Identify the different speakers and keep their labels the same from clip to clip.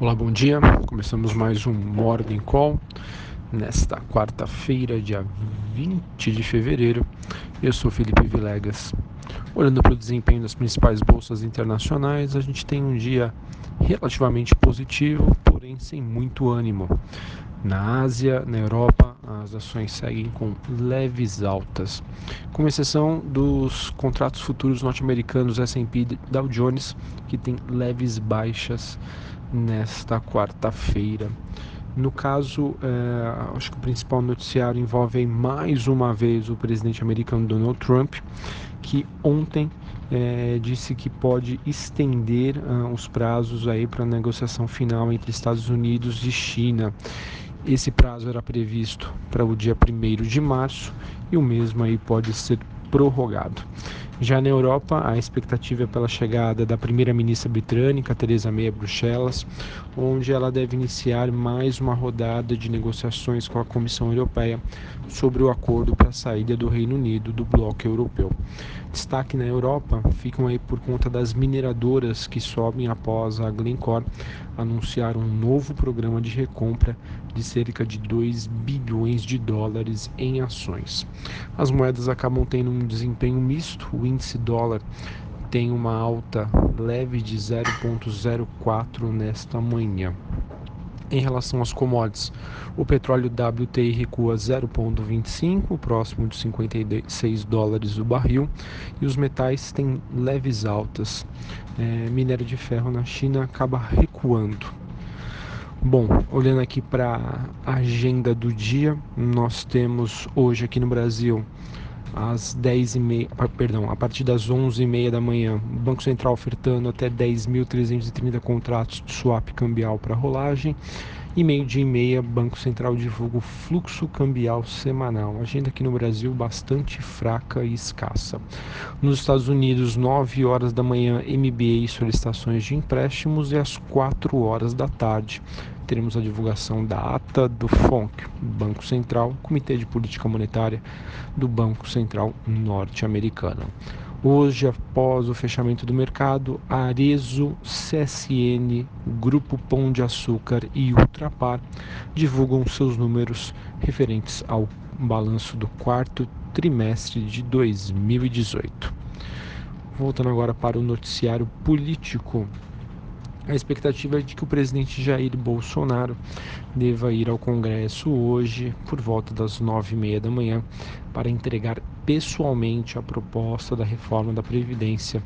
Speaker 1: Olá, bom dia. Começamos mais um Morning Call nesta quarta-feira, dia 20 de fevereiro. Eu sou Felipe Vilegas. Olhando para o desempenho das principais bolsas internacionais, a gente tem um dia relativamente positivo, porém sem muito ânimo. Na Ásia, na Europa, as ações seguem com leves altas, com exceção dos contratos futuros norte-americanos S&P Dow Jones, que tem leves baixas nesta quarta-feira. No caso, é, acho que o principal noticiário envolve mais uma vez o presidente americano Donald Trump, que ontem é, disse que pode estender uh, os prazos aí para a negociação final entre Estados Unidos e China. Esse prazo era previsto para o dia 1 de março e o mesmo aí pode ser prorrogado. Já na Europa, a expectativa é pela chegada da primeira-ministra britânica, Theresa May, a Bruxelas, onde ela deve iniciar mais uma rodada de negociações com a Comissão Europeia sobre o acordo para a saída do Reino Unido do bloco europeu. Destaque na Europa ficam aí por conta das mineradoras que sobem após a Glencore anunciar um novo programa de recompra de cerca de 2 bilhões de dólares em ações. As moedas acabam tendo um desempenho misto, índice dólar tem uma alta leve de 0,04 nesta manhã. Em relação às commodities, o petróleo WTI recua 0,25, próximo de 56 dólares o barril, e os metais têm leves altas. É, minério de ferro na China acaba recuando. Bom, olhando aqui para a agenda do dia, nós temos hoje aqui no Brasil às 10 e meia, perdão, a partir das 11 e meia da manhã, o Banco Central ofertando até 10.330 contratos de swap cambial para rolagem. E meio-dia e meia, Banco Central divulga o fluxo cambial semanal. Agenda aqui no Brasil bastante fraca e escassa. Nos Estados Unidos, 9 horas da manhã, MBA e solicitações de empréstimos e às 4 horas da tarde teremos a divulgação da ata do FONC, Banco Central, Comitê de Política Monetária do Banco Central Norte-Americano. Hoje, após o fechamento do mercado, Arezo, CSN, Grupo Pão de Açúcar e Ultrapar divulgam seus números referentes ao balanço do quarto trimestre de 2018. Voltando agora para o noticiário político, a expectativa é de que o presidente Jair Bolsonaro deva ir ao Congresso hoje, por volta das nove e meia da manhã, para entregar pessoalmente a proposta da reforma da Previdência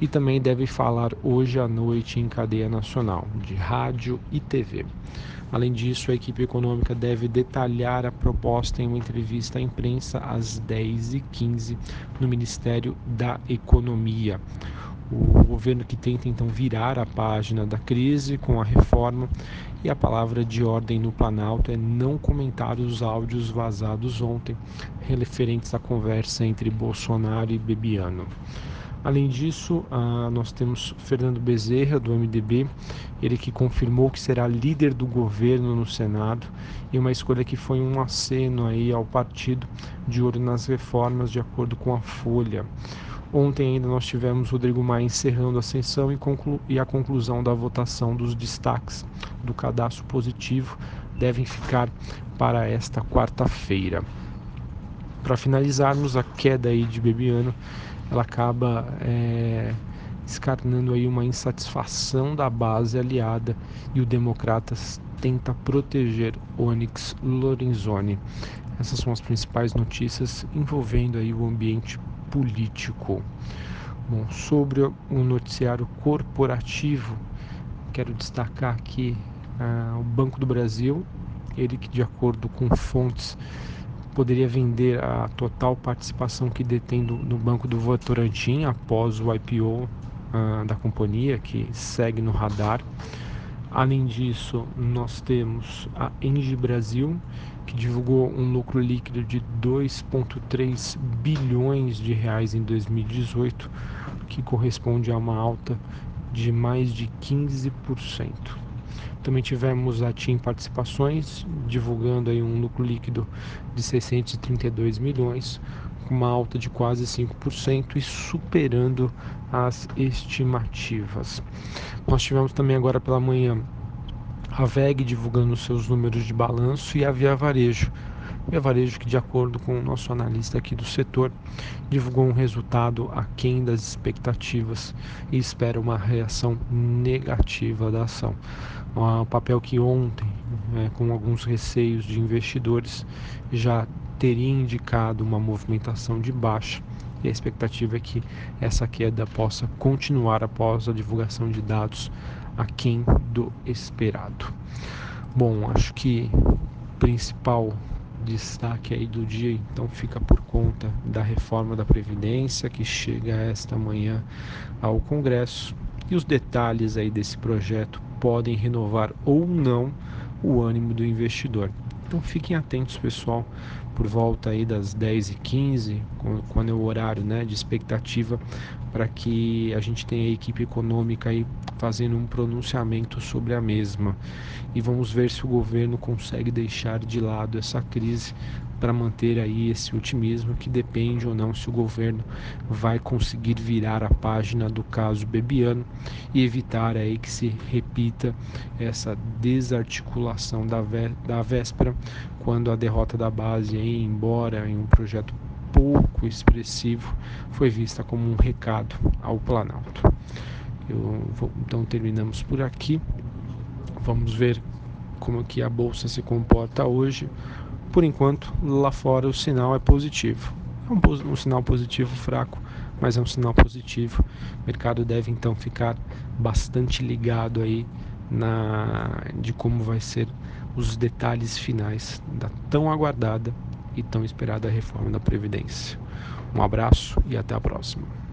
Speaker 1: e também deve falar hoje à noite em cadeia nacional, de rádio e TV. Além disso, a equipe econômica deve detalhar a proposta em uma entrevista à imprensa às 10h15 no Ministério da Economia o governo que tenta então virar a página da crise com a reforma e a palavra de ordem no Planalto é não comentar os áudios vazados ontem referentes à conversa entre Bolsonaro e Bebiano. Além disso, ah, nós temos Fernando Bezerra, do MDB, ele que confirmou que será líder do governo no Senado, e uma escolha que foi um aceno aí ao partido de olho nas reformas, de acordo com a Folha. Ontem ainda nós tivemos Rodrigo Maia encerrando a sessão e, e a conclusão da votação dos destaques do cadastro positivo devem ficar para esta quarta-feira. Para finalizarmos, a queda aí de Bebiano, ela acaba é, escarnando aí uma insatisfação da base aliada e o Democratas tenta proteger Onyx Lorenzoni. Essas são as principais notícias envolvendo aí o ambiente político. Bom, sobre o noticiário corporativo, quero destacar aqui uh, o Banco do Brasil, ele que de acordo com fontes poderia vender a total participação que detém do, no Banco do Votorantim após o IPO ah, da companhia, que segue no radar. Além disso, nós temos a Engie Brasil, que divulgou um lucro líquido de 2,3 bilhões de reais em 2018, que corresponde a uma alta de mais de 15%. Também tivemos a TIM Participações divulgando aí um lucro líquido de 632 milhões, com uma alta de quase 5% e superando as estimativas. Nós tivemos também agora pela manhã a VEG divulgando seus números de balanço e a Via Varejo. Via Varejo que, de acordo com o nosso analista aqui do setor, divulgou um resultado aquém das expectativas e espera uma reação negativa da ação. O papel que ontem, é, com alguns receios de investidores, já teria indicado uma movimentação de baixa e a expectativa é que essa queda possa continuar após a divulgação de dados aquém do esperado. Bom, acho que o principal destaque aí do dia então fica por conta da reforma da Previdência que chega esta manhã ao Congresso e os detalhes aí desse projeto podem renovar ou não o ânimo do investidor. Então fiquem atentos, pessoal, por volta aí das 10h15, quando é o horário né, de expectativa, para que a gente tenha a equipe econômica aí fazendo um pronunciamento sobre a mesma. E vamos ver se o governo consegue deixar de lado essa crise para manter aí esse otimismo que depende ou não se o governo vai conseguir virar a página do caso Bebiano e evitar aí que se repita essa desarticulação da, da véspera quando a derrota da base embora em um projeto pouco expressivo foi vista como um recado ao Planalto. Vou, então terminamos por aqui. Vamos ver como que a bolsa se comporta hoje por enquanto, lá fora o sinal é positivo. É um, um sinal positivo fraco, mas é um sinal positivo. O mercado deve então ficar bastante ligado aí na de como vai ser os detalhes finais da tão aguardada e tão esperada reforma da previdência. Um abraço e até a próxima.